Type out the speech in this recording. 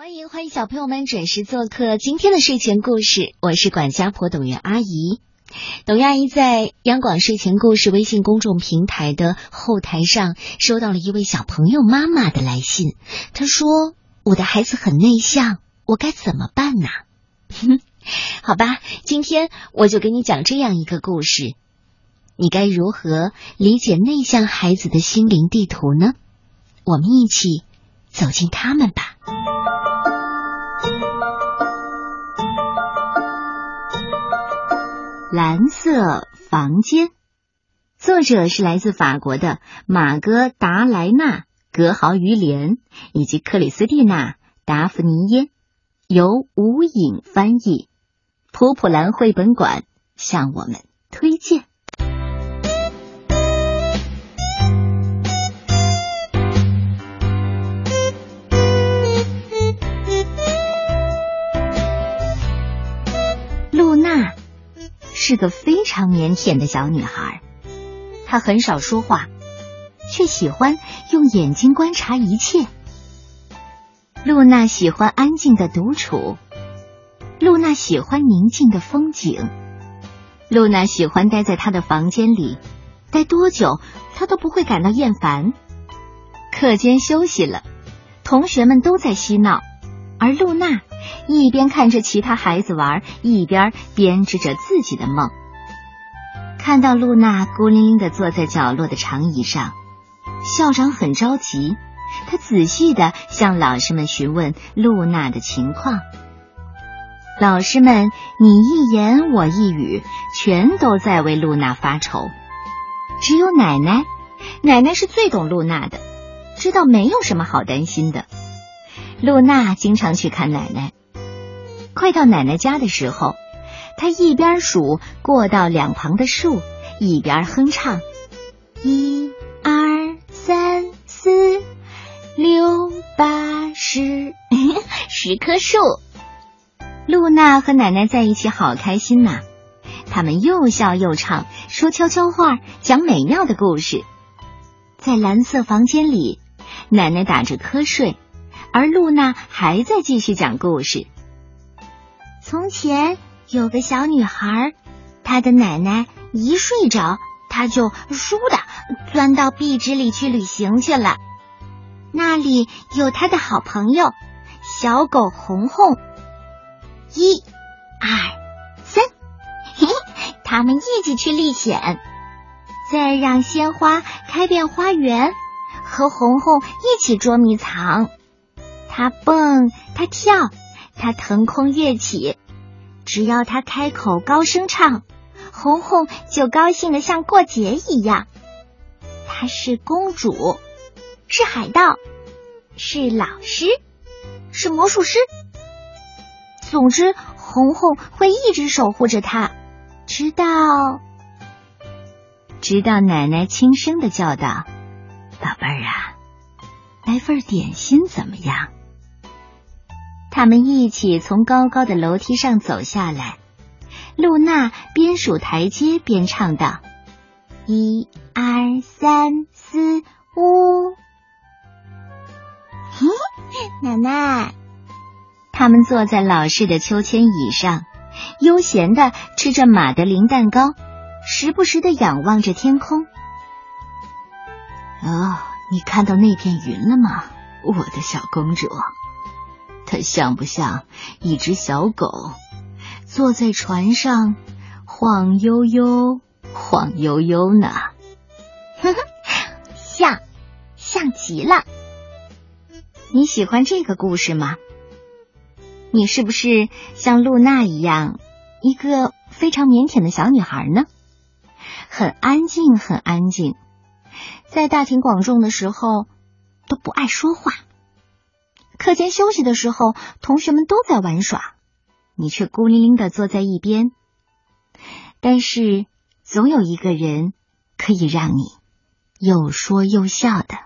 欢迎欢迎小朋友们准时做客今天的睡前故事，我是管家婆董月阿姨。董阿姨在央广睡前故事微信公众平台的后台上收到了一位小朋友妈妈的来信，她说：“我的孩子很内向，我该怎么办呢？” 好吧，今天我就给你讲这样一个故事，你该如何理解内向孩子的心灵地图呢？我们一起走进他们吧。蓝色房间，作者是来自法国的马格达莱纳·格豪于连以及克里斯蒂娜·达芙尼耶，由吴影翻译，普普兰绘本馆向我们推荐。是个非常腼腆的小女孩，她很少说话，却喜欢用眼睛观察一切。露娜喜欢安静的独处，露娜喜欢宁静的风景，露娜喜欢待在她的房间里，待多久她都不会感到厌烦。课间休息了，同学们都在嬉闹，而露娜。一边看着其他孩子玩，一边编织着自己的梦。看到露娜孤零零的坐在角落的长椅上，校长很着急。他仔细的向老师们询问露娜的情况。老师们你一言我一语，全都在为露娜发愁。只有奶奶，奶奶是最懂露娜的，知道没有什么好担心的。露娜经常去看奶奶。快到奶奶家的时候，她一边数过道两旁的树，一边哼唱：一、二、三、四、六、八、十，十棵树。露娜和奶奶在一起好开心呐！他们又笑又唱，说悄悄话，讲美妙的故事。在蓝色房间里，奶奶打着瞌睡。而露娜还在继续讲故事。从前有个小女孩，她的奶奶一睡着，她就倏的钻到壁纸里去旅行去了。那里有她的好朋友小狗红红。一、二、三，嘿嘿，他们一起去历险，再让鲜花开遍花园，和红红一起捉迷藏。他蹦，他跳，他腾空跃起。只要他开口高声唱，红红就高兴的像过节一样。她是公主，是海盗，是老师，是魔术师。总之，红红会一直守护着她，直到直到奶奶轻声的叫道：“宝贝儿啊，来份点心怎么样？”他们一起从高高的楼梯上走下来，露娜边数台阶边唱道：“一、二、三、四、五。”嘿，奶奶，他们坐在老式的秋千椅上，悠闲的吃着马德琳蛋糕，时不时的仰望着天空。哦，你看到那片云了吗，我的小公主？它像不像一只小狗，坐在船上晃悠悠、晃悠悠呢？呵呵，像，像极了。你喜欢这个故事吗？你是不是像露娜一样，一个非常腼腆的小女孩呢？很安静，很安静，在大庭广众的时候都不爱说话。课间休息的时候，同学们都在玩耍，你却孤零零的坐在一边。但是总有一个人可以让你又说又笑的，